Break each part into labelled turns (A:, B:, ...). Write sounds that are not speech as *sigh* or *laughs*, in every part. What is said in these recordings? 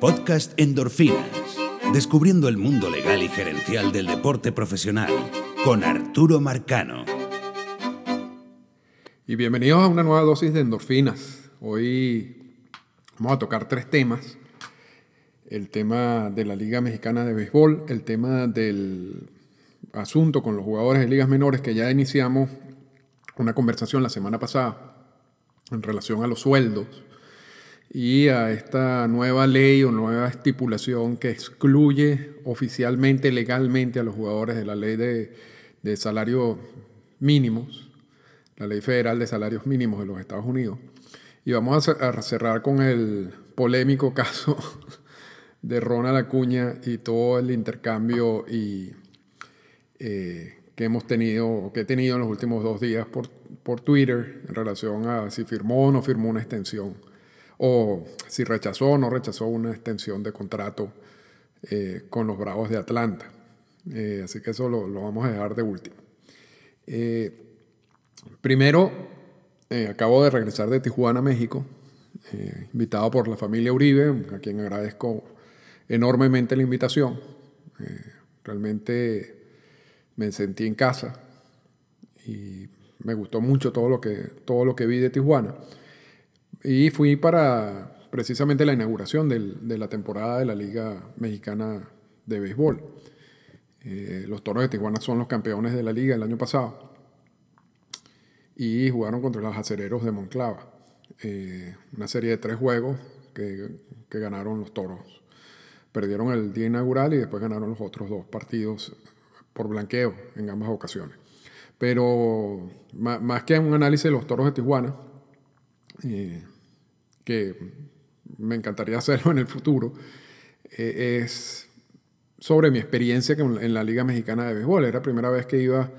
A: Podcast Endorfinas. Descubriendo el mundo legal y gerencial del deporte profesional con Arturo Marcano.
B: Y bienvenidos a una nueva dosis de endorfinas. Hoy vamos a tocar tres temas. El tema de la Liga Mexicana de Béisbol, el tema del asunto con los jugadores de ligas menores que ya iniciamos una conversación la semana pasada en relación a los sueldos y a esta nueva ley o nueva estipulación que excluye oficialmente, legalmente a los jugadores de la ley de, de salarios mínimos, la ley federal de salarios mínimos de los Estados Unidos. Y vamos a cerrar con el polémico *laughs* caso de Ronald Acuña y todo el intercambio eh, que hemos tenido, o que he tenido en los últimos dos días por Twitter en relación a si firmó o no firmó una extensión o si rechazó o no rechazó una extensión de contrato eh, con los Bravos de Atlanta. Eh, así que eso lo, vamos a dejar de último. Eh, primero, acabo de regresar de Tijuana, México, invitado por la familia Uribe, a quien agradezco enormemente la invitación. realmente me sentí en casa y me gustó mucho todo lo que, todo lo que vi de Tijuana. Y fui para precisamente la inauguración de la temporada de la Liga Mexicana de Béisbol. Eh, los Toros de Tijuana son los campeones de la liga el año pasado y jugaron contra los acereros de Monclava. Eh, una serie de tres juegos que, que, ganaron los Toros. Perdieron el día inaugural y después ganaron los otros dos partidos por blanqueo en ambas ocasiones. Pero más que un análisis de los Toros de Tijuana, que me encantaría hacerlo en el futuro, eh, es sobre mi experiencia en la Liga Mexicana de Béisbol. Era la primera vez que iba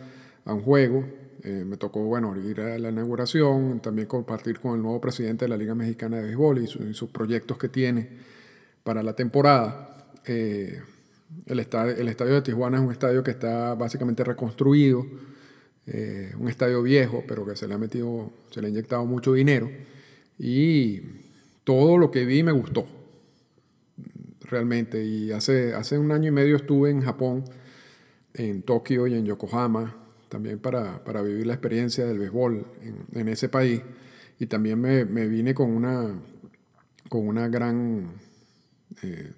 B: a un juego. Eh, me tocó, bueno, ir a la inauguración, también compartir con el nuevo presidente de la Liga Mexicana de Béisbol y, sus proyectos que tiene para la temporada. Eh, el, estadio, el estadio de Tijuana es un estadio que está básicamente reconstruido eh, un estadio viejo, pero que se le ha metido, se le ha inyectado mucho dinero. Y todo lo que vi me gustó, realmente. Y hace, hace un año y medio estuve en Japón, en Tokio y en Yokohama, también para, para vivir la experiencia del béisbol en, ese país. Y también me, me, vine con una, con una gran... Eh,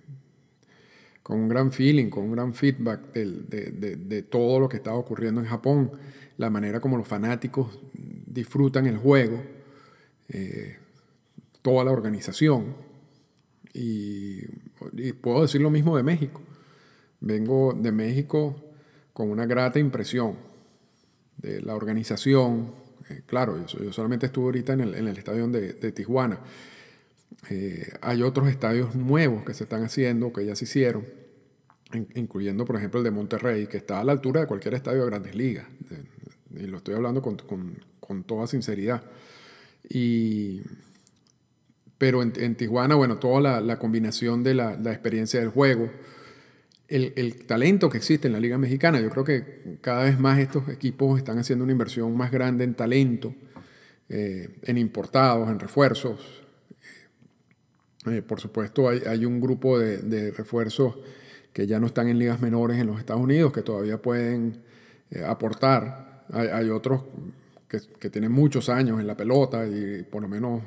B: con un gran feeling, con un gran feedback de, de, de, todo lo que estaba ocurriendo en Japón la manera como los fanáticos disfrutan el juego, eh, toda la organización. Y, puedo decir lo mismo de México. Vengo de México con una grata impresión de la organización. Eh, claro, yo, solamente estuve ahorita en el, estadio de, Tijuana. Eh, hay otros estadios nuevos que se están haciendo, que ya se hicieron, incluyendo, por ejemplo, el de Monterrey, que está a la altura de cualquier estadio de grandes ligas, y lo estoy hablando con, con, con toda sinceridad. Y, pero en, en, Tijuana, bueno, toda la, la combinación de la, la, experiencia del juego, el, el, talento que existe en la Liga Mexicana, yo creo que cada vez más estos equipos están haciendo una inversión más grande en talento, eh, en importados, en refuerzos. Eh, por supuesto, hay, hay un grupo de, de, refuerzos que ya no están en ligas menores en los Estados Unidos, que todavía pueden eh, aportar hay, otros que, tienen muchos años en la pelota y por lo menos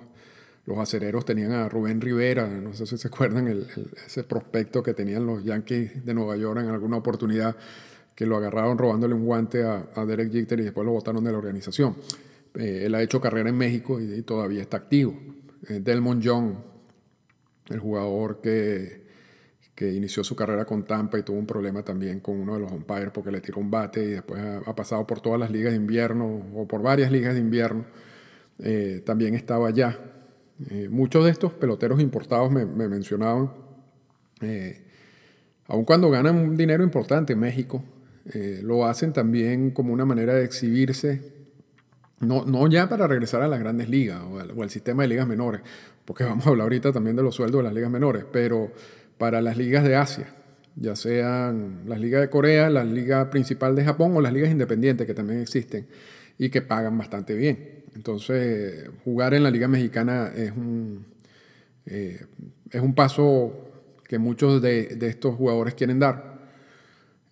B: los acereros tenían a Rubén Rivera, no sé si se acuerdan ese prospecto que tenían los Yankees de Nueva York en alguna oportunidad que lo agarraron robándole un guante a, Derek Jeter y después lo botaron de la organización. Eh, él ha hecho carrera en México y, todavía está activo. Eh, Delmon Young, el jugador que que inició su carrera con Tampa y tuvo un problema también con uno de los umpires porque le tiró un bate y después ha, pasado por todas las ligas de invierno o por varias ligas de invierno. Eh, también estaba allá. Eh, muchos de estos peloteros importados me, mencionaban, eh, aun cuando ganan un dinero importante en México, lo hacen también como una manera de exhibirse, no, no ya para regresar a las grandes ligas o al, o al sistema de ligas menores, porque *laughs* vamos a hablar ahorita también de los sueldos de las ligas menores, pero para las ligas de Asia, ya sean las ligas de Corea, la liga principal de Japón o las ligas independientes que también existen y que pagan bastante bien. Entonces, jugar en la liga mexicana es un, eh, es un paso que muchos de, estos jugadores quieren dar.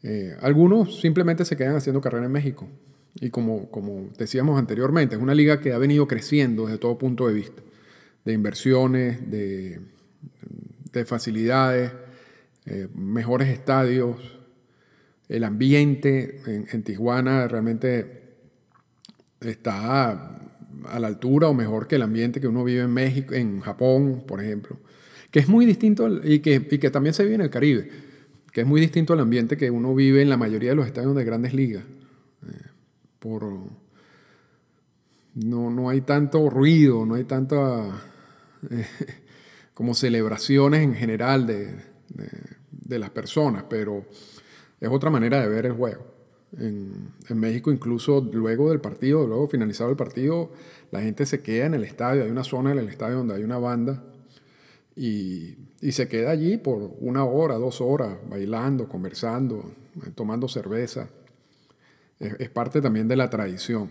B: Eh, algunos simplemente se quedan haciendo carrera en México. Y como, como decíamos anteriormente, es una liga que ha venido creciendo desde todo punto de vista, de inversiones, de, de facilidades, eh, mejores estadios, el ambiente en, Tijuana realmente está a, la altura o mejor que el ambiente que uno vive en México, en Japón, por ejemplo, que es muy distinto y que, y que también se vive en el Caribe, que es muy distinto al ambiente que uno vive en la mayoría de los estadios de grandes ligas. Eh, por, no, no, hay tanto ruido, no hay tanta *laughs* como celebraciones en general de, de las personas, pero es otra manera de ver el juego. En, México, incluso luego del partido, luego finalizado el partido, la gente se queda en el estadio. Hay una zona en el estadio donde hay una banda y, se queda allí por una hora, dos horas, bailando, conversando, tomando cerveza. Es, parte también de la tradición.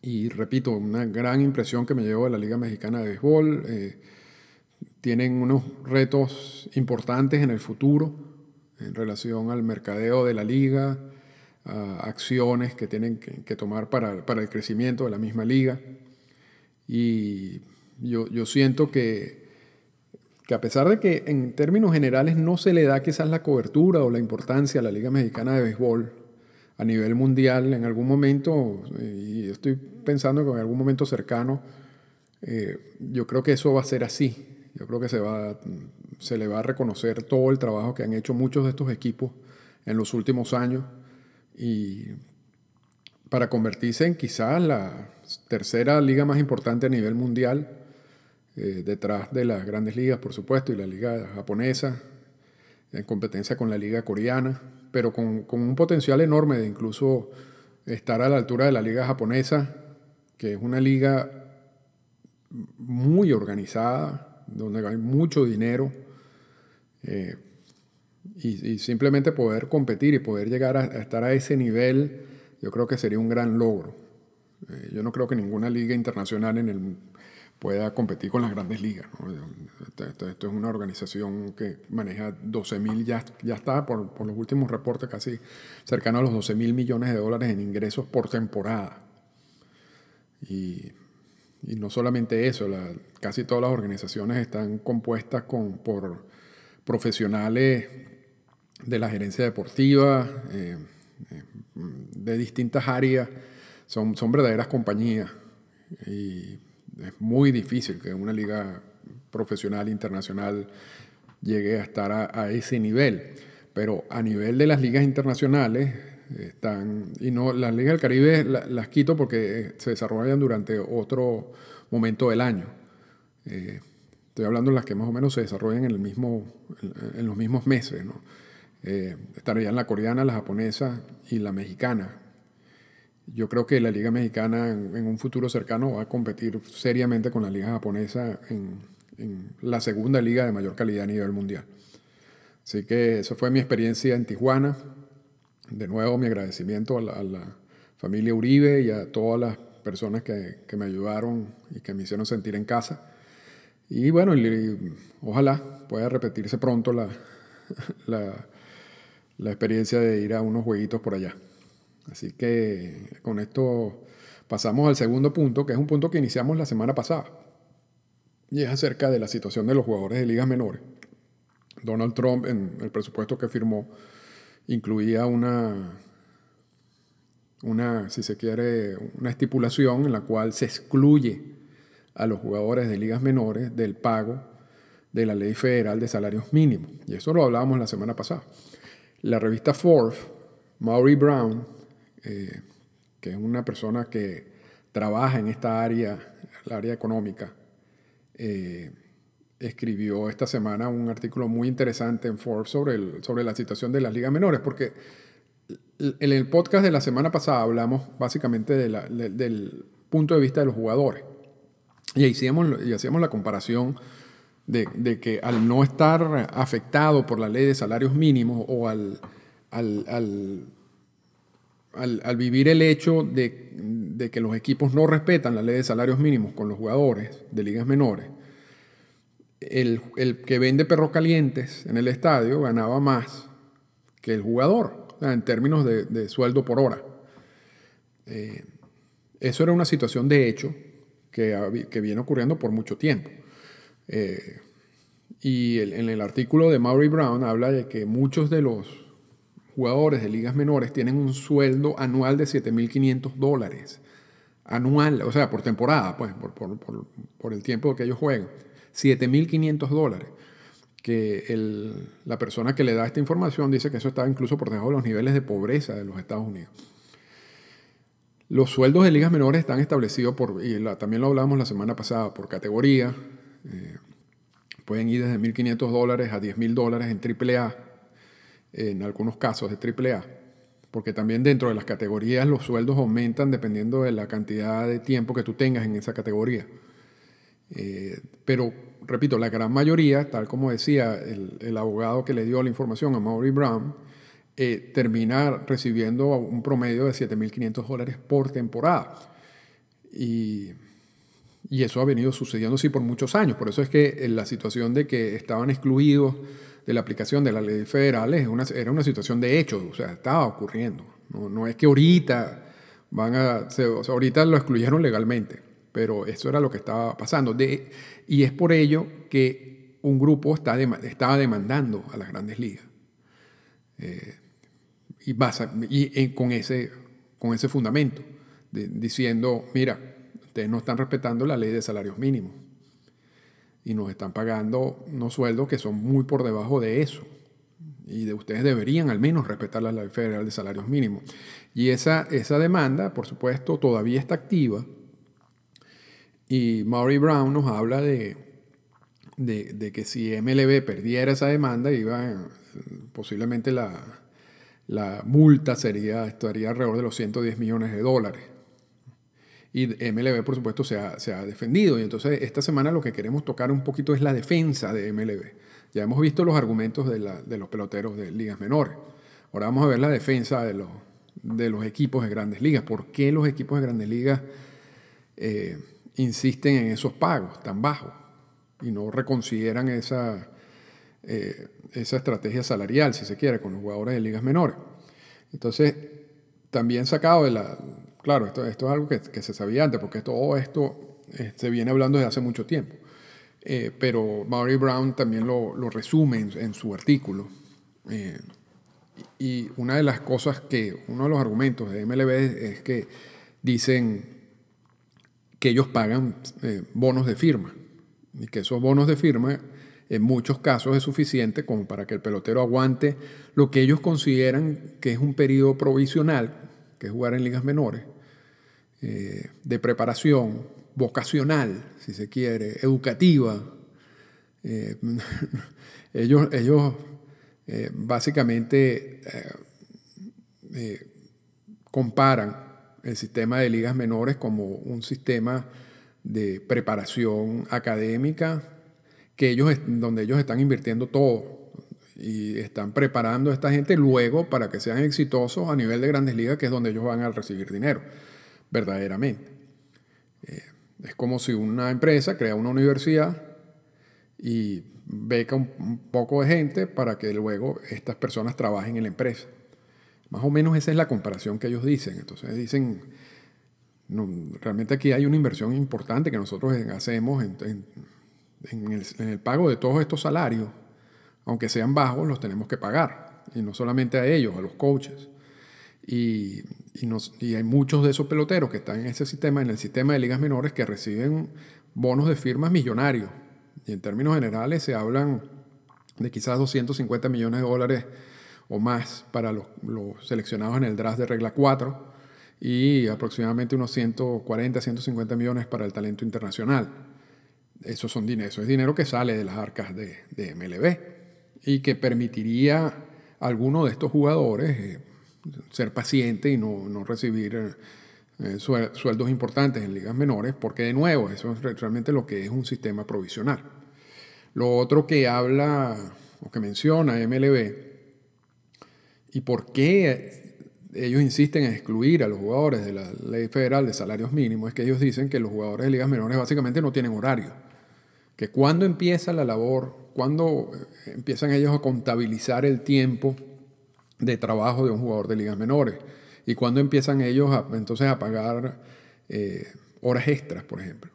B: Y repito, una gran impresión que me llevo de la Liga Mexicana de Béisbol. Eh, tienen unos retos importantes en el futuro en relación al mercadeo de la liga, acciones que tienen que, tomar para, el crecimiento de la misma liga. Y yo, siento que, que, a pesar de que en términos generales no se le da quizás la cobertura o la importancia a la Liga Mexicana de Béisbol a nivel mundial en algún momento, y estoy pensando que en algún momento cercano, eh, yo creo que eso va a ser así. Yo creo que se, va, se le va a reconocer todo el trabajo que han hecho muchos de estos equipos en los últimos años y para convertirse en quizás la tercera liga más importante a nivel mundial, eh, detrás de las grandes ligas, por supuesto, y la liga japonesa, en competencia con la liga coreana, pero con, con un potencial enorme de incluso estar a la altura de la liga japonesa, que es una liga muy organizada, donde hay mucho dinero eh, y, simplemente poder competir y poder llegar a, estar a ese nivel, yo creo que sería un gran logro. Eh, yo no creo que ninguna liga internacional en el, pueda competir con las grandes ligas. Esto, es una organización que maneja 12 mil, ya, ya está por, por, los últimos reportes casi cercano a los 12 mil millones de dólares en ingresos por temporada. Y no solamente eso, casi todas las organizaciones están compuestas con, por profesionales de la gerencia deportiva, eh, eh, de distintas áreas, son, son verdaderas compañías. Y es muy difícil que una liga profesional internacional llegue a estar a ese nivel. Pero a nivel de las ligas internacionales, están, y no, las ligas del Caribe las quito porque se desarrollan durante otro momento del año. Eh, estoy hablando de las que más o menos se desarrollan en, el mismo, en, los mismos meses. ¿no? Eh, estarían la coreana, la japonesa y la mexicana. Yo creo que la liga mexicana en, un futuro cercano va a competir seriamente con la liga japonesa en, en la segunda liga de mayor calidad a nivel mundial. Así que esa fue mi experiencia en Tijuana de nuevo mi agradecimiento a la, familia Uribe y a todas las personas que, me ayudaron y que me hicieron sentir en casa. Y bueno, ojalá pueda repetirse pronto *laughs* la, la, experiencia de ir a unos jueguitos por allá. Así que con esto pasamos al segundo punto, que es un punto que iniciamos la semana pasada. Y es acerca de la situación de los jugadores de ligas menores. Donald Trump, en el presupuesto que firmó, incluía una, una, si se quiere, una estipulación en la cual se excluye a los jugadores de ligas menores del pago de la ley federal de salarios mínimos. Y eso lo hablábamos la semana pasada. La revista Forbes, Maury Brown, eh, que es una persona que trabaja en esta área, la área económica, eh, escribió esta semana un artículo muy interesante en Forbes sobre, el, sobre la situación de las ligas menores, porque en el podcast de la semana pasada hablamos básicamente del punto de vista de los jugadores. Y hacíamos, y hacíamos la comparación de, que al no estar afectado por la ley de salarios mínimos o al, al, al, vivir el hecho de, de que los equipos no respetan la ley de salarios mínimos con los jugadores de ligas menores, el, que vende perros calientes en el estadio ganaba más que el jugador, en términos de, sueldo por hora. Eh, eso era una situación de hecho que, viene ocurriendo por mucho tiempo. Eh, y en el artículo de Maury Brown habla de que muchos de los jugadores de ligas menores tienen un sueldo anual de 7.500 dólares. Anual, o sea, por temporada, pues, por el tiempo que ellos juegan. 7.500 dólares. Que el, la persona que le da esta información dice que eso está incluso por debajo de los niveles de pobreza de los Estados Unidos. Los sueldos de ligas menores están establecidos por, y también lo hablamos la semana pasada, por categoría. Eh, pueden ir desde 1.500 dólares a 10.000 dólares en AAA, en algunos casos de AAA, porque también dentro de las categorías los sueldos aumentan dependiendo de la cantidad de tiempo que tú tengas en esa categoría. Eh, pero, repito, la gran mayoría, tal como decía el, abogado que le dio la información a Maury Brown, eh, termina recibiendo un promedio de 7.500 dólares por temporada. Y, eso ha venido sucediendo así por muchos años. Por eso es que en la situación de que estaban excluidos de la aplicación de las leyes federales una, era una situación de hecho, o sea, estaba ocurriendo. No, no es que ahorita van a, o sea, ahorita lo excluyeron legalmente pero eso era lo que estaba pasando. Y es por ello que un grupo está estaba demandando a las grandes ligas. Eh, y, y con, ese, con ese fundamento, diciendo, mira, ustedes no están respetando la ley de salarios mínimos y nos están pagando unos sueldos que son muy por debajo de eso. Y de ustedes deberían al menos respetar la ley federal de salarios mínimos. Y esa, esa demanda, por supuesto, todavía está activa y Maury Brown nos habla de, de, que si MLB perdiera esa demanda, iba posiblemente la, la multa sería, estaría alrededor de los 110 millones de dólares. Y MLB, por supuesto, se ha, se ha, defendido. Y entonces esta semana lo que queremos tocar un poquito es la defensa de MLB. Ya hemos visto los argumentos de, la, de los peloteros de ligas menores. Ahora vamos a ver la defensa de los, de los equipos de grandes ligas. ¿Por qué los equipos de grandes ligas eh, insisten en esos pagos tan bajos y no reconsideran esa, eh, esa estrategia salarial, si se quiere, con los jugadores de ligas menores. Entonces, también sacado de la... Claro, esto, esto es algo que, se sabía antes, porque todo esto eh, se viene hablando desde hace mucho tiempo. Eh, pero Maury Brown también lo, resume en, su artículo. y una de las cosas que, uno de los argumentos de MLB es que dicen que ellos pagan eh, bonos de firma y que esos bonos de firma en muchos casos es suficiente como para que el pelotero aguante lo que ellos consideran que es un periodo provisional, que es jugar en ligas menores, eh, de preparación vocacional, si se quiere, educativa. Eh, *laughs* ellos ellos básicamente comparan el sistema de ligas menores como un sistema de preparación académica que ellos, donde ellos están invirtiendo todo y están preparando a esta gente luego para que sean exitosos a nivel de grandes ligas, que es donde ellos van a recibir dinero, verdaderamente. Eh, es como si una empresa crea una universidad y beca un poco de gente para que luego estas personas trabajen en la empresa. Más o menos esa es la comparación que ellos dicen. Entonces dicen, realmente aquí hay una inversión importante que nosotros hacemos en, el, pago de todos estos salarios, aunque sean bajos, los tenemos que pagar. Y no solamente a ellos, a los coaches. Y, y, hay muchos de esos peloteros que están en ese sistema, en el sistema de ligas menores, que reciben bonos de firmas millonarios. Y en términos generales se hablan de quizás 250 millones de dólares o más para los, seleccionados en el draft de regla 4 y aproximadamente unos 140, 150 millones para el talento internacional. Eso, son dinero, eso es dinero que sale de las arcas de, MLB y que permitiría a alguno de estos jugadores eh, ser paciente y no, no recibir eh, sueldos importantes en ligas menores, porque de nuevo, eso es realmente lo que es un sistema provisional. Lo otro que habla o que menciona MLB ¿Y por qué ellos insisten en excluir a los jugadores de la ley federal de salarios mínimos? Es que ellos dicen que los jugadores de ligas menores básicamente no tienen horario, que cuando empieza la labor, cuando eh, empiezan ellos a contabilizar el tiempo de trabajo de un jugador de ligas menores y cuando empiezan ellos a, entonces a pagar eh, horas extras, por ejemplo.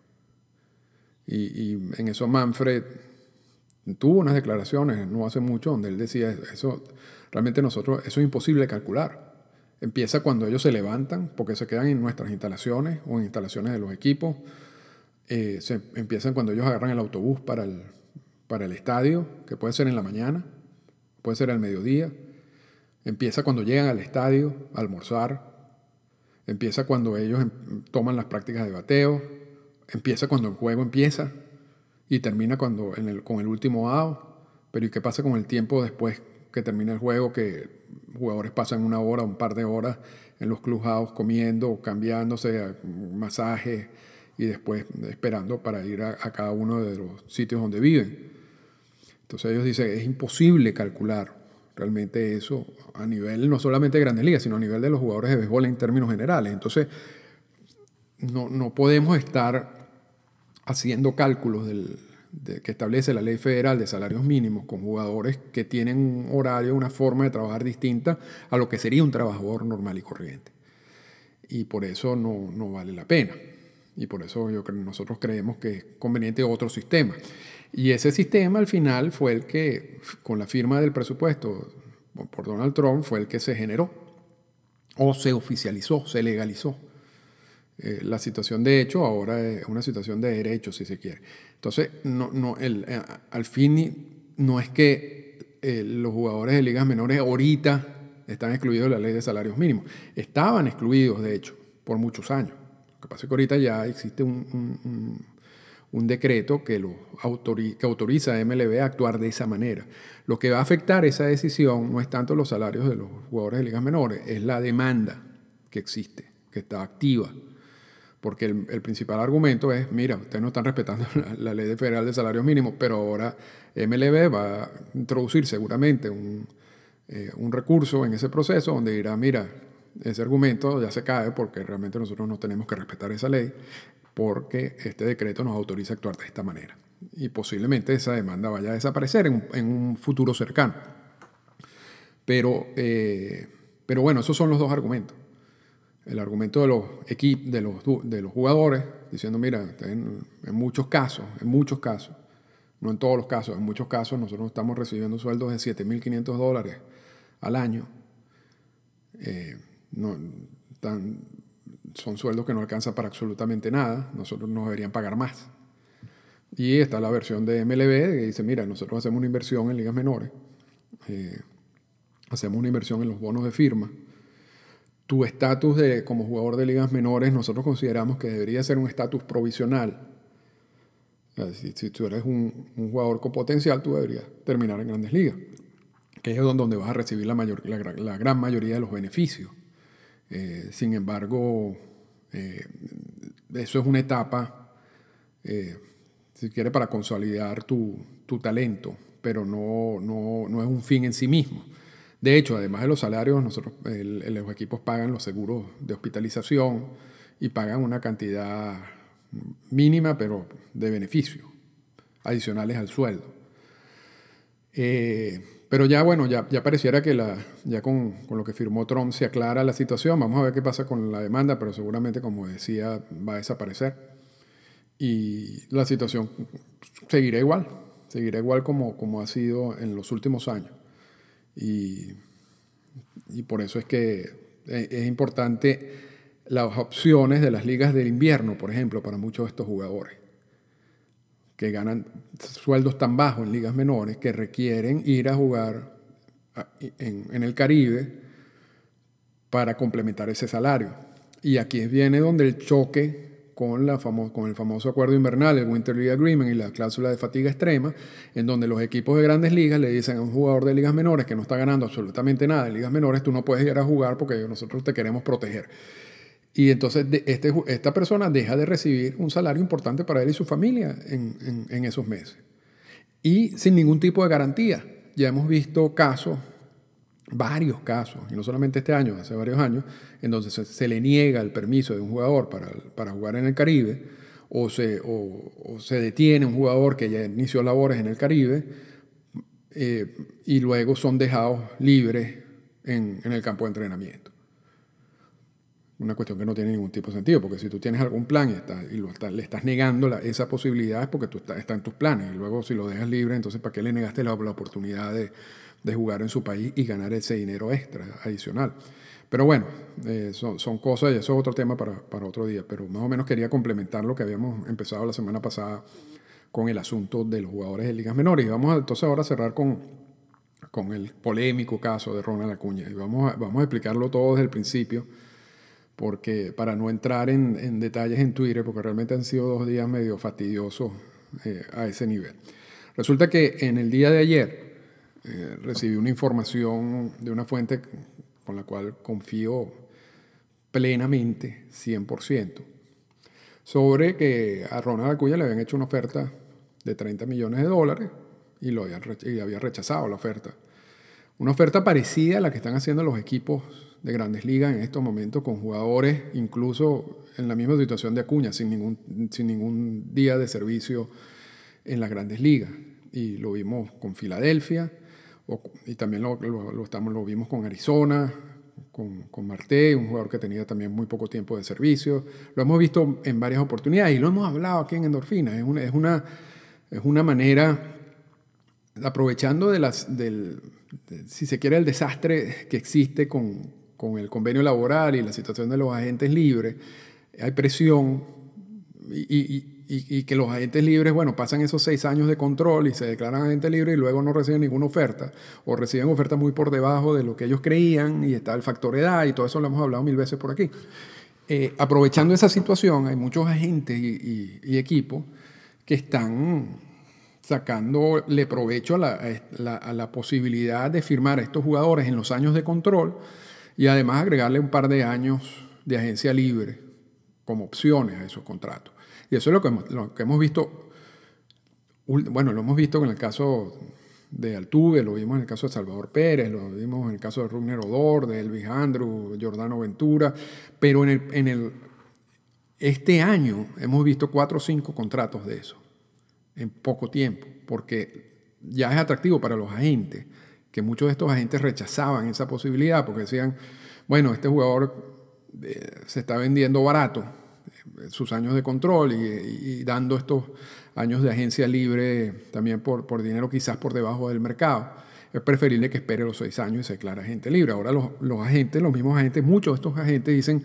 B: Y, en eso Manfred tuvo unas declaraciones no hace mucho donde él decía eso realmente nosotros eso es imposible calcular. Empieza cuando ellos se levantan porque se quedan en nuestras instalaciones o en instalaciones de los equipos. Eh, se empiezan cuando ellos agarran el autobús para el, para el estadio, que puede ser en la mañana, puede ser al mediodía. Empieza cuando llegan al estadio a almorzar. Empieza cuando ellos em, toman las prácticas de bateo. Empieza cuando el juego empieza. Y termina cuando, con el último out. Pero ¿y qué pasa con el tiempo después que termina el juego? Que jugadores pasan una hora, un par de horas en los clubhouse comiendo, cambiándose, masaje y después esperando para ir a, cada uno de los sitios donde viven. Entonces ellos dicen, es imposible calcular realmente eso a nivel no solamente de grandes ligas, sino a nivel de los jugadores de béisbol en términos generales. Entonces, no, no podemos estar haciendo cálculos del, que establece la ley federal de salarios mínimos con jugadores que tienen un horario, una forma de trabajar distinta a lo que sería un trabajador normal y corriente. Y por eso no, no vale la pena. Y por eso yo, nosotros creemos que es conveniente otro sistema. Y ese sistema al final fue el que, con la firma del presupuesto por Donald Trump, fue el que se generó o se oficializó, se legalizó. Eh, la situación de hecho ahora es una situación de derecho, si se quiere. Entonces, no, no, el, eh, al fin no es que eh, los jugadores de ligas menores ahorita están excluidos de la ley de salarios mínimos. Estaban excluidos, de hecho, por muchos años. Lo que pasa es que ahorita ya existe un un decreto que, lo que autoriza a MLB a actuar de esa manera. Lo que va a afectar esa decisión no es tanto los salarios de los jugadores de ligas menores, es la demanda que existe, que está activa. Porque el, principal argumento es, mira, ustedes no están respetando *laughs* la, ley federal de salarios mínimos, pero ahora MLB va a introducir seguramente un, eh, un recurso en ese proceso donde dirá, mira, ese argumento ya se cae porque realmente nosotros no tenemos que respetar esa ley porque este decreto nos autoriza a actuar de esta manera. Y posiblemente esa demanda vaya a desaparecer en, un futuro cercano. Pero, eh, pero bueno, esos son los dos argumentos. El argumento de los equipos, de los, de los jugadores, diciendo, mira, en, muchos casos, en muchos casos, no en todos los casos, en muchos casos nosotros estamos recibiendo sueldos de 7.500 dólares al año. Eh, no, son sueldos que no alcanzan para absolutamente nada, nosotros nos deberían pagar más. Y está la versión de MLB que dice, mira, nosotros hacemos una inversión en ligas menores, eh, hacemos una inversión en los bonos de firma. Tu estatus de, como jugador de ligas menores, nosotros consideramos que debería ser un estatus provisional. Si, si, tú eres un, jugador con potencial, tú deberías terminar en grandes ligas, que es donde vas a recibir la, mayor, la gran mayoría de los beneficios. Eh, sin embargo, eh, eso es una etapa, eh, si quieres, para consolidar tu, talento, pero no, no, es un fin en sí mismo. De hecho, además de los salarios, nosotros, los equipos pagan los seguros de hospitalización y pagan una cantidad mínima, pero de beneficio, adicionales al sueldo. Pero ya, bueno, ya, ya pareciera que la, ya con, con, lo que firmó Trump se aclara la situación. Vamos a ver qué pasa con la demanda, pero seguramente, como decía, va a desaparecer. Y la situación seguirá igual, seguirá igual como, como ha sido en los últimos años. Y, y por eso es que es, es importante las opciones de las ligas del invierno, por ejemplo, para muchos de estos jugadores que ganan sueldos tan bajos en ligas menores que requieren ir a jugar en, el Caribe para complementar ese salario. Y aquí viene donde el choque con, la con el famoso acuerdo invernal, el Winter League Agreement y la cláusula de fatiga extrema, en donde los equipos de grandes ligas le dicen a un jugador de ligas menores que no está ganando absolutamente nada en ligas menores, tú no puedes ir a jugar porque nosotros te queremos proteger. Y entonces este, esta persona deja de recibir un salario importante para él y su familia en, en, esos meses. Y sin ningún tipo de garantía. Ya hemos visto casos, varios casos, y no solamente este año, hace varios años, en donde se, le niega el permiso de un jugador para, para, jugar en el Caribe, o se, o, se detiene un jugador que ya inició labores en el Caribe eh, y luego son dejados libres en, en, el campo de entrenamiento. Una cuestión que no tiene ningún tipo de sentido, porque si tú tienes algún plan y, está, y lo le estás negando esa posibilidad es porque tú está, está, en tus planes. Y luego si lo dejas libre, entonces ¿para qué le negaste la, la oportunidad de, de, jugar en su país y ganar ese dinero extra, adicional? Pero bueno, eh, son, son, cosas y eso es otro tema para, para, otro día. Pero más o menos quería complementar lo que habíamos empezado la semana pasada con el asunto de los jugadores de ligas menores. Y vamos entonces ahora a cerrar con, con el polémico caso de Ronald Acuña. Y vamos a, vamos a explicarlo todo desde el principio porque para no entrar en, detalles en Twitter, porque realmente han sido dos días medio fastidiosos eh, a ese nivel. Resulta que en el día de ayer eh, recibí una información de una fuente con la cual confío plenamente, 100%, sobre que a Ronald Acuña le habían hecho una oferta de 30 millones de dólares y, lo y había rechazado la oferta. Una oferta parecida a la que están haciendo los equipos de grandes ligas en estos momentos con jugadores incluso en la misma situación de Acuña, sin ningún, sin ningún día de servicio en las grandes ligas. Y lo vimos con Filadelfia, y también lo, lo, estamos, lo vimos con Arizona, con, con Marte, un jugador que tenía también muy poco tiempo de servicio. Lo hemos visto en varias oportunidades y lo hemos hablado aquí en Endorfina. Es una, es una, es una manera, aprovechando de las, del, si se quiere, el desastre que existe con, con el convenio laboral y la situación de los agentes libres, hay presión y, que los agentes libres, bueno, pasan esos seis años de control y se declaran agentes libres y luego no reciben ninguna oferta o reciben ofertas muy por debajo de lo que ellos creían y está el factor edad y todo eso lo hemos hablado mil veces por aquí. Eh, aprovechando esa situación, hay muchos agentes y, equipos que están sacándole provecho a la, a la posibilidad de firmar a estos jugadores en los años de control y además agregarle un par de años de agencia libre como opciones a esos contratos. Y eso es lo que hemos, lo que hemos visto, bueno, lo hemos visto en el caso de Altuve, lo vimos en el caso de Salvador Pérez, lo vimos en el caso de Rugner Odor, de Elvis Andrew, Jordano Ventura, pero en el, en el, este año hemos visto cuatro o cinco contratos de eso, en poco tiempo, porque ya es atractivo para los agentes que muchos de estos agentes rechazaban esa posibilidad porque decían, bueno, este jugador eh, se está vendiendo barato, sus años de control y, dando estos años de agencia libre también por, por dinero quizás por debajo del mercado. Es preferible que espere los seis años y se declara agente libre. Ahora los, los agentes, los mismos agentes, muchos de estos agentes dicen,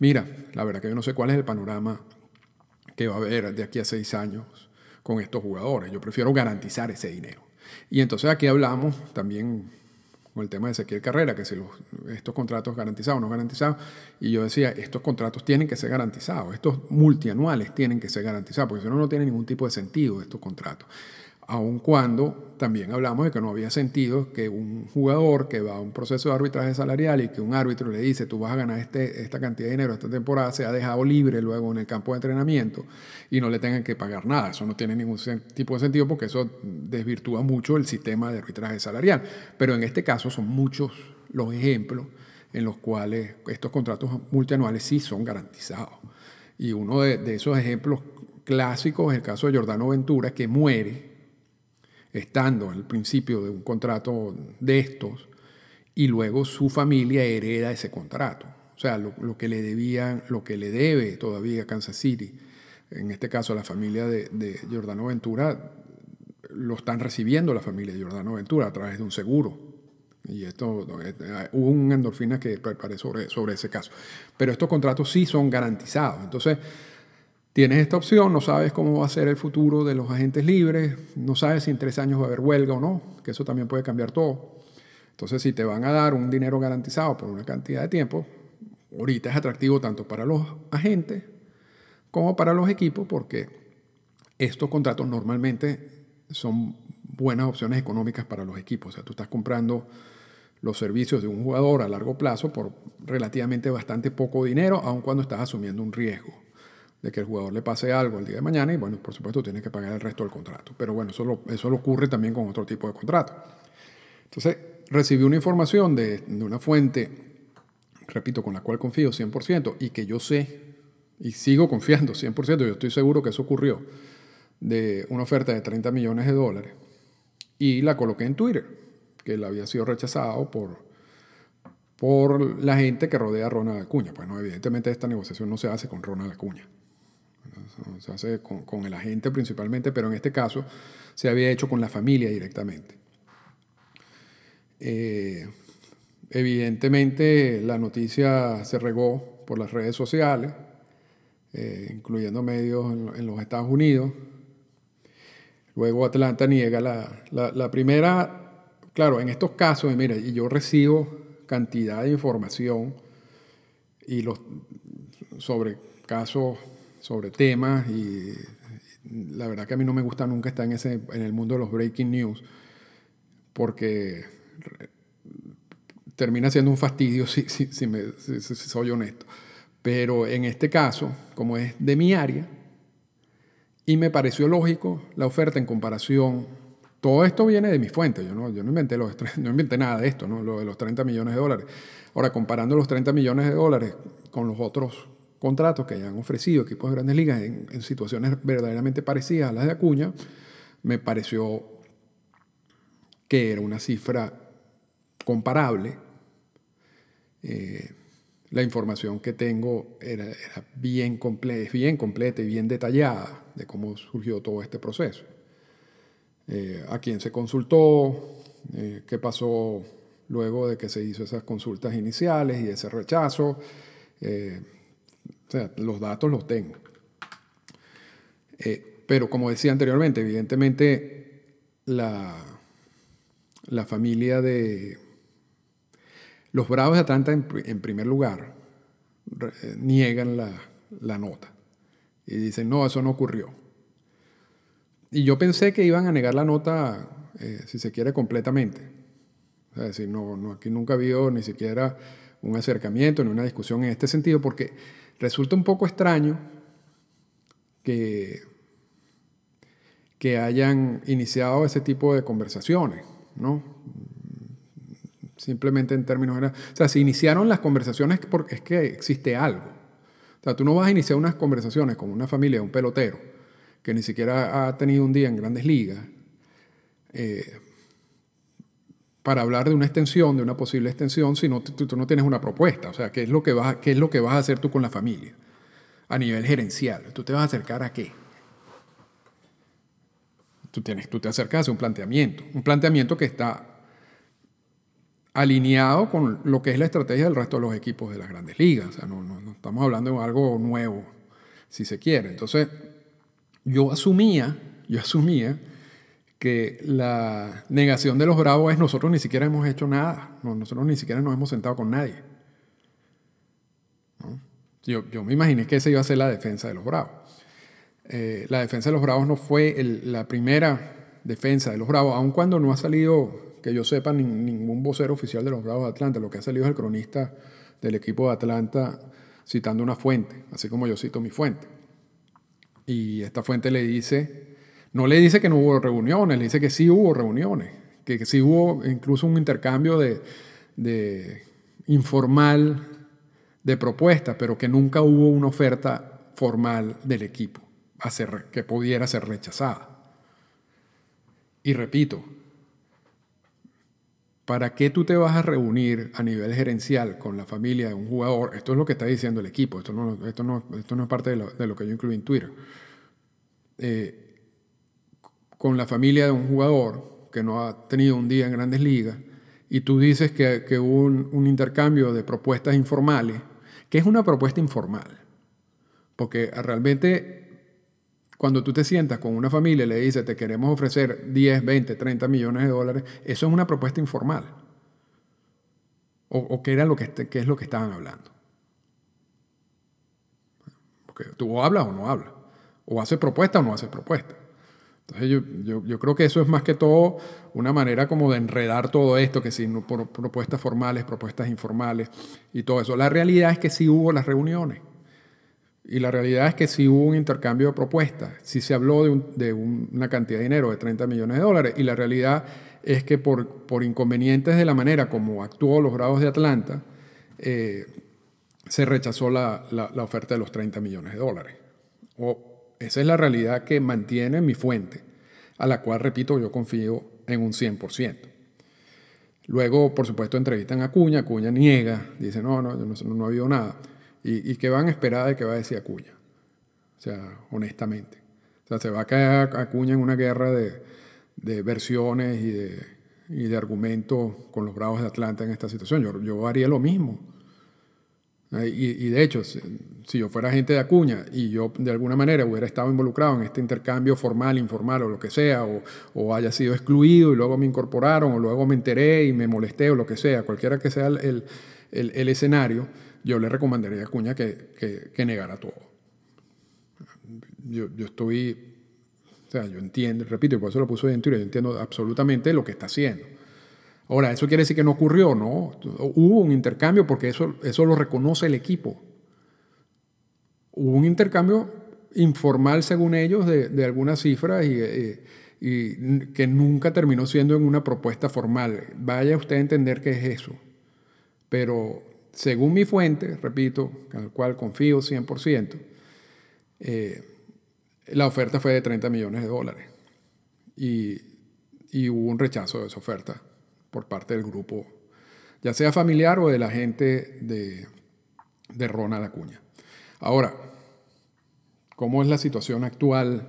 B: mira, la verdad que yo no sé cuál es el panorama que va a haber de aquí a seis años con estos jugadores. Yo prefiero garantizar ese dinero. Y entonces aquí hablamos también con el tema de Ezequiel Carrera, que si los, estos contratos garantizados o no garantizados, y yo decía, estos contratos tienen que ser garantizados, estos multianuales tienen que ser garantizados, porque si no, no tiene ningún tipo de sentido estos contratos aun cuando también hablamos de que no había sentido que un jugador que va a un proceso de arbitraje salarial y que un árbitro le dice tú vas a ganar este, esta cantidad de dinero esta temporada, se ha dejado libre luego en el campo de entrenamiento y no le tengan que pagar nada. Eso no tiene ningún tipo de sentido porque eso desvirtúa mucho el sistema de arbitraje salarial. Pero en este caso son muchos los ejemplos en los cuales estos contratos multianuales sí son garantizados. Y uno de, de esos ejemplos clásicos es el caso de Jordano Ventura, que muere estando al principio de un contrato de estos y luego su familia hereda ese contrato. O sea, lo, que le debían, lo que le debe todavía Kansas City, en este caso la familia de, de Giordano Ventura, lo están recibiendo la familia de Giordano Ventura a través de un seguro. Y esto, eh, hubo un endorfina que preparé sobre, sobre ese caso. Pero estos contratos sí son garantizados. Entonces, Tienes esta opción, no sabes cómo va a ser el futuro de los agentes libres, no sabes si en tres años va a haber huelga o no, que eso también puede cambiar todo. Entonces, si te van a dar un dinero garantizado por una cantidad de tiempo, ahorita es atractivo tanto para los agentes como para los equipos, porque estos contratos normalmente son buenas opciones económicas para los equipos. O sea, tú estás comprando los servicios de un jugador a largo plazo por relativamente bastante poco dinero, aun cuando estás asumiendo un riesgo de que el jugador le pase algo el día de mañana y bueno, por supuesto tiene que pagar el resto del contrato. Pero bueno, eso, lo, eso ocurre también con otro tipo de contrato. Entonces, recibí una información de, de, una fuente, repito, con la cual confío 100% y que yo sé y sigo confiando 100%, yo estoy seguro que eso ocurrió, de una oferta de 30 millones de dólares y la coloqué en Twitter, que la había sido rechazado por, por la gente que rodea a Ronald Acuña. Pues no, evidentemente esta negociación no se hace con Ronald Acuña, se hace con, el agente principalmente, pero en este caso se había hecho con la familia directamente. Eh, evidentemente la noticia se regó por las redes sociales, eh, incluyendo medios en, los Estados Unidos. Luego Atlanta niega la, la, primera, claro, en estos casos, mira, y yo recibo cantidad de información y los, sobre casos, sobre temas, y la verdad que a mí no me gusta nunca estar en, ese, en el mundo de los breaking news, porque termina siendo un fastidio *laughs* si, si, si, soy honesto. Pero en este caso, como es de mi área, y me pareció lógico la oferta en comparación. Todo esto viene de mis fuentes, yo no, yo no, inventé, los, *laughs* no inventé nada de esto, ¿no? lo de los 30 millones de dólares. Ahora, comparando los 30 millones de dólares con los otros contratos que hayan ofrecido equipos de grandes ligas en, en situaciones verdaderamente parecidas a las de Acuña, me pareció que era una cifra comparable eh, la información que tengo era, bien, completa, bien completa y bien detallada de cómo surgió todo este proceso. Eh, a quién se consultó, eh, qué pasó luego de que se hizo esas consultas iniciales y ese rechazo. O sea, los datos los tengo. pero como decía anteriormente, evidentemente la, la familia de, los Bravos de Atlanta, en, primer lugar, eh, niegan la, nota y dicen, no, eso no ocurrió. Y yo pensé que iban a negar la nota, eh, si se quiere, completamente. Es decir, no, aquí nunca ha habido ni siquiera un acercamiento ni una discusión en este sentido, porque resulta un poco extraño que, que hayan iniciado ese tipo de conversaciones, ¿no? simplemente en términos generales. O sea, se iniciaron las conversaciones porque es que existe algo. O sea, tú no vas a iniciar unas conversaciones con una familia de un pelotero que ni siquiera ha tenido un día en grandes ligas eh, para hablar de una extensión, de una posible extensión, si no, tú, no tienes una propuesta. O sea, ¿qué es, lo que vas, ¿qué es lo que vas a hacer tú con la familia? A nivel gerencial. ¿Tú te vas a acercar a qué? Tú, tienes, tú te acercas a un planteamiento. Un planteamiento que está alineado con lo que es la estrategia del resto de los equipos de las grandes ligas. O sea, no, no, estamos hablando de algo nuevo, si se quiere. Entonces, yo asumía, yo asumía que la negación de los Bravos es nosotros ni siquiera hemos hecho nada, nosotros ni siquiera nos hemos sentado con nadie. Yo, yo, me imaginé que esa iba a ser la defensa de los Bravos. Eh, la defensa de los Bravos no fue la primera defensa de los Bravos, aun cuando no ha salido que yo sepa, ningún vocero oficial de los Bravos de Atlanta. Lo que ha salido es el cronista del equipo de Atlanta citando una fuente, así como yo cito mi fuente. Y esta fuente le dice, no le dice que no hubo reuniones, le dice que sí hubo reuniones, que, sí hubo incluso un intercambio de, informal de propuestas, pero que nunca hubo una oferta formal del equipo que pudiera ser rechazada. Y repito, ¿Para qué tú te vas a reunir a nivel gerencial con la familia de un jugador? Esto es lo que está diciendo el equipo, esto no es parte de lo, que yo incluí en Twitter. Eh, con la familia de un jugador que no ha tenido un día en grandes ligas y tú dices que, que hubo un, intercambio de propuestas informales, ¿qué es una propuesta informal? Porque realmente cuando tú te sientas con una familia y le dices, te queremos ofrecer 10, 20, 30 millones de dólares, eso es una propuesta informal. ¿O, qué, era lo que, qué es lo que estaban hablando? Porque tú hablas o no hablas. O haces propuesta o no haces propuesta. Entonces yo, yo, creo que eso es más que todo una manera como de enredar todo esto, que si no por propuestas formales, propuestas informales y todo eso. La realidad es que sí hubo las reuniones. Y la realidad es que sí hubo un intercambio de propuestas, sí se habló de, una cantidad de dinero de 30 millones de dólares, y la realidad es que por, por inconvenientes de la manera como actuó los Bravos de Atlanta, eh, se rechazó la, la, oferta de los 30 millones de dólares. O esa es la realidad que mantiene mi fuente, a la cual, repito, yo confío en un 100%. Luego, por supuesto, entrevistan a Cuña, Cuña niega, dice, no, no, no, no ha habido nada. ¿Y, ¿Y qué van a esperar de que va a decir Acuña? O sea, honestamente. O sea, se va a caer Acuña en una guerra de, de versiones y de, y de argumentos con los Bravos de Atlanta en esta situación. Yo, yo haría lo mismo. Y, de hecho, si, yo fuera agente de Acuña y yo de alguna manera hubiera estado involucrado en este intercambio formal, informal o lo que sea, o, haya sido excluido y luego me incorporaron, o luego me enteré y me molesté o lo que sea, cualquiera que sea el, escenario, yo le recomendaría a Acuña que, que, negara todo. Yo, yo, estoy, o sea, yo entiendo, repito, y por eso lo puso de yo entiendo absolutamente lo que está haciendo. Ahora, ¿eso quiere decir que no ocurrió? No, hubo un intercambio porque eso, eso lo reconoce el equipo. Hubo un intercambio informal, según ellos, de, de algunas cifras y, que nunca terminó siendo en una propuesta formal. Vaya usted a entender qué es eso. Pero según mi fuente, repito, al cual confío 100%, eh, la oferta fue de 30 millones de dólares. Y, y hubo un rechazo de esa oferta por parte del grupo, ya sea familiar o de la gente de, de Ronald Acuña. Ahora, ¿cómo es la situación actual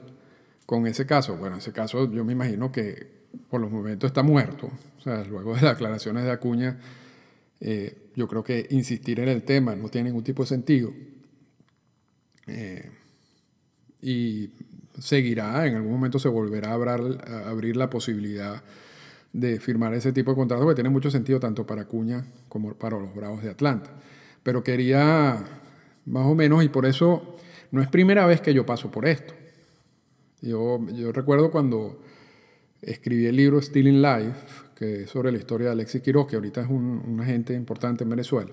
B: con ese caso? Bueno, ese caso yo me imagino que por los momentos está muerto. O sea, luego de las declaraciones de Acuña, eh, yo creo que insistir en el tema no tiene ningún tipo de sentido. Eh, y seguirá, en algún momento se volverá a abrir la posibilidad de firmar ese tipo de contrato, que tiene mucho sentido tanto para Cuña como para los Bravos de Atlanta. Pero quería, más o menos, y por eso no es primera vez que yo paso por esto. Yo, yo recuerdo cuando escribí el libro Stealing Life, que es sobre la historia de Alexis Quiroz, que ahorita es un, un agente importante en Venezuela,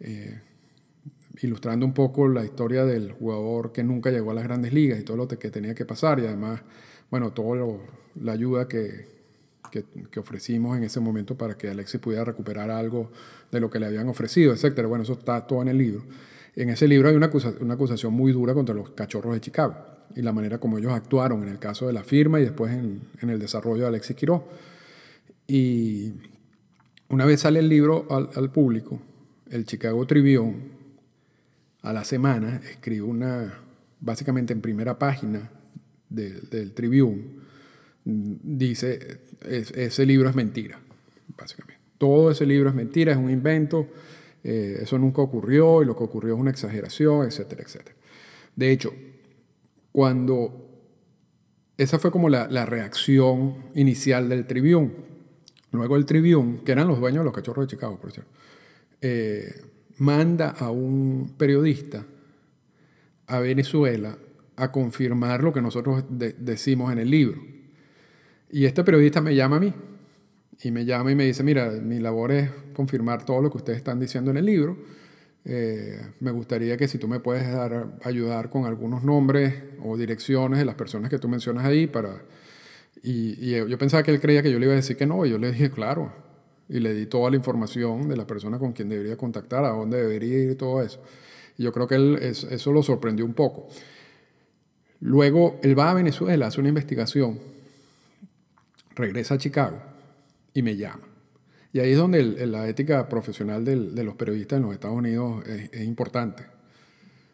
B: eh, ilustrando un poco la historia del jugador que nunca llegó a las grandes ligas y todo lo que tenía que pasar, y además, bueno, toda la ayuda que, que, ofrecimos en ese momento para que Alexis pudiera recuperar algo de lo que le habían ofrecido, etc. Bueno, eso está todo en el libro. En ese libro hay una, una acusación muy dura contra los cachorros de Chicago y la manera como ellos actuaron en el caso de la firma y después en, en el desarrollo de Alexis Quiroz. Y una vez sale el libro al, al público, el Chicago Tribune a la semana escribe una, básicamente en primera página del, del Tribune, dice, ese libro es mentira, básicamente. Todo ese libro es mentira, es un invento, eh, eso nunca ocurrió y lo que ocurrió es una exageración, etcétera, etcétera. De hecho, cuando esa fue como la, la, reacción inicial del Tribune. Luego el Tribune, que eran los dueños de los cachorros de Chicago, por cierto, eh, manda a un periodista a Venezuela a confirmar lo que nosotros decimos en el libro. Y este periodista me llama a mí y me llama y me dice, mira, mi labor es confirmar todo lo que ustedes están diciendo en el libro. Eh, me gustaría que si tú me puedes dar, ayudar con algunos nombres o direcciones de las personas que tú mencionas ahí para... Y, yo pensaba que él creía que yo le iba a decir que no, y yo le dije, claro, y le di toda la información de la persona con quien debería contactar, a dónde debería ir todo eso. Y yo creo que él, eso lo sorprendió un poco. Luego, él va a Venezuela, hace una investigación regresa a Chicago y me llama. Y ahí es donde la ética profesional de los periodistas en los Estados Unidos es, importante.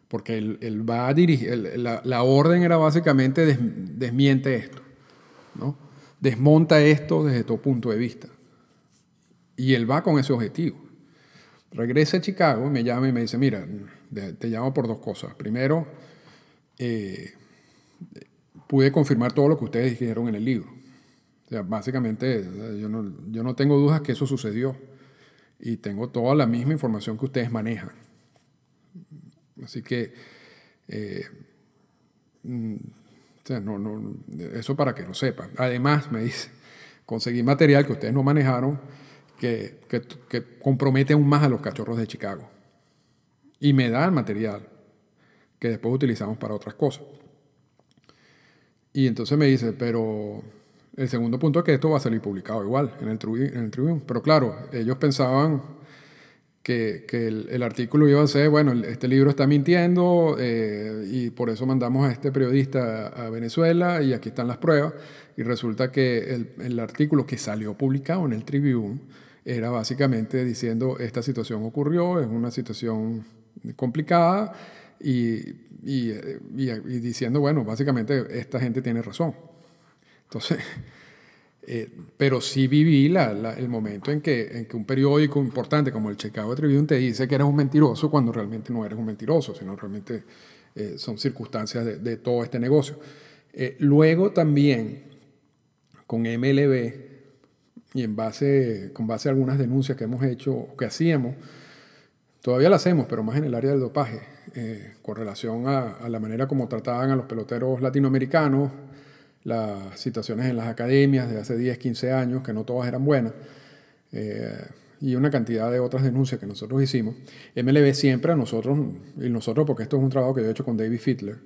B: Porque él, va a dirigir, la, orden era básicamente desmiente esto, ¿no? desmonta esto desde tu punto de vista. Y él va con ese objetivo. Regresa a Chicago me llama y me dice, mira, te llamo por dos cosas. Primero, eh, pude confirmar todo lo que ustedes dijeron en el libro. O sea, básicamente, yo no, tengo dudas que eso sucedió y tengo toda la misma información que ustedes manejan. Así que, eh, mm, eso para que lo sepan. Además, me dice, conseguí material que ustedes no manejaron que compromete aún más a los cachorros de Chicago. Y me da el material que después utilizamos para otras cosas. Y entonces me dice, pero el segundo punto es que esto va a salir publicado igual en el, Tribune, en el Tribune. Pero claro, ellos pensaban que, el, artículo iba a ser, bueno, este libro está mintiendo eh, y por eso mandamos a este periodista a Venezuela y aquí están las pruebas. Y resulta que el, el artículo que salió publicado en el Tribune era básicamente diciendo esta situación ocurrió, es una situación complicada y, y, y, diciendo, bueno, básicamente esta gente tiene razón. Entonces, *laughs* eh, pero sí viví la, el momento en que, en que un periódico importante como el Chicago Tribune te dice que eres un mentiroso cuando realmente no eres un mentiroso, sino realmente eh, son circunstancias de, de, todo este negocio. Eh, luego también con MLB y en base, con base a algunas denuncias que hemos hecho o que hacíamos, todavía las hacemos, pero más en el área del dopaje, con relación a, a la manera como trataban a los peloteros latinoamericanos, las situaciones en las academias de hace 10, 15 años, que no todas eran buenas, eh, y una cantidad de otras denuncias que nosotros hicimos. MLB siempre a nosotros, y nosotros porque esto es un trabajo que yo he hecho con David Fittler,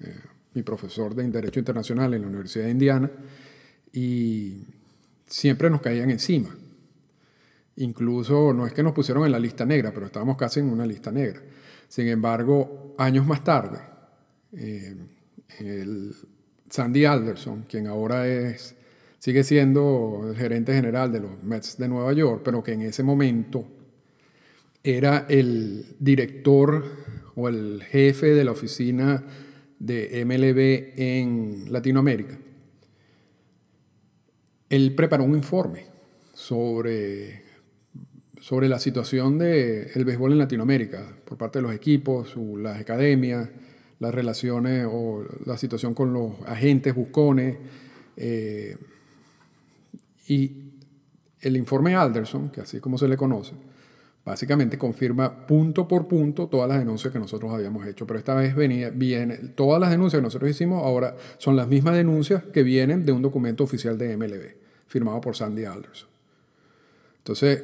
B: eh, mi profesor de Derecho Internacional en la Universidad de Indiana, y siempre nos caían encima. Incluso no es que nos pusieron en la lista negra, pero estábamos casi en una lista negra. Sin embargo, años más tarde, eh, el Sandy Alderson, quien ahora es, sigue siendo el gerente general de los Mets de Nueva York, pero que en ese momento era el director o el jefe de la oficina de MLB en Latinoamérica. Él preparó un informe sobre, sobre la situación del béisbol en Latinoamérica por parte de los equipos, las academias, las relaciones o la situación con los agentes buscones. Eh, y el informe Alderson, que así como se le conoce, básicamente confirma punto por punto todas las denuncias que nosotros habíamos hecho. Pero esta vez venía, todas las denuncias que nosotros hicimos ahora son las mismas denuncias que vienen de un documento oficial de MLB, firmado por Sandy Alderson. Entonces,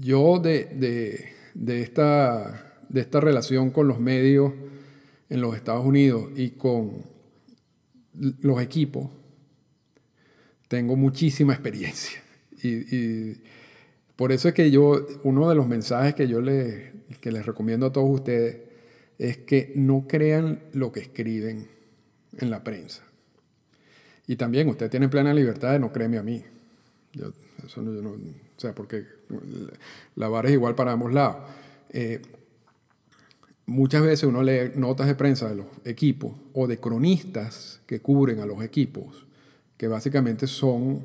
B: yo de, de, esta, de esta relación con los medios, en los Estados Unidos y con los equipos, tengo muchísima experiencia. Y, por eso es que yo, uno de los mensajes que yo les, que les recomiendo a todos ustedes es que no crean lo que escriben en la prensa. Y también ustedes tienen plena libertad de no creerme a mí. eso no, o sea, porque la vara es igual para ambos lados. Eh, muchas veces uno lee notas de prensa de los equipos o de cronistas que cubren a los equipos, que básicamente son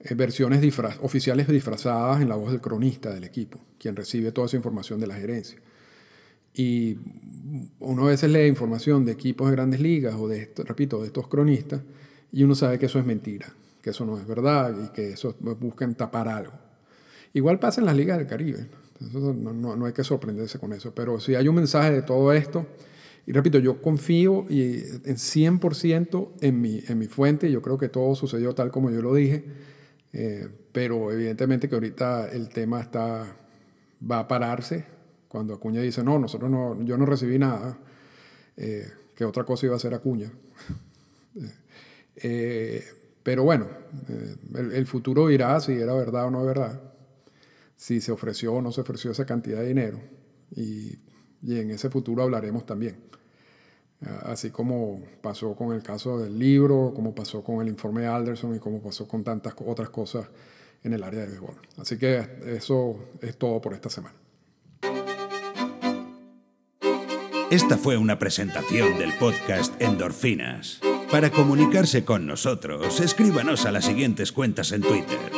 B: eh, versiones oficiales disfrazadas en la voz del cronista del equipo, quien recibe toda esa información de la gerencia. Y uno a veces lee información de equipos de grandes ligas o de, repito, de estos cronistas, y uno sabe que eso es mentira, que eso no es verdad y que eso buscan tapar algo. Igual pasa en las ligas del Caribe. No, no, hay que sorprenderse con eso. Pero si hay un mensaje de todo esto, y repito, yo confío y en 100% en mi, en mi fuente, yo creo que todo sucedió tal como yo lo dije, eh, pero evidentemente que ahorita el tema está, va a pararse cuando Acuña dice, no, nosotros no, yo no recibí nada, eh, que otra cosa iba a ser Acuña. *laughs* Eh, pero bueno, el, el futuro dirá si era verdad o no es verdad si se ofreció o no se ofreció esa cantidad de dinero. Y, en ese futuro hablaremos también. Así como pasó con el caso del libro, como pasó con el informe de Alderson y como pasó con tantas otras cosas en el área de béisbol. Así que eso es todo por esta semana.
A: Esta fue una presentación del podcast Endorfinas. Para comunicarse con nosotros, escríbanos a las siguientes cuentas en Twitter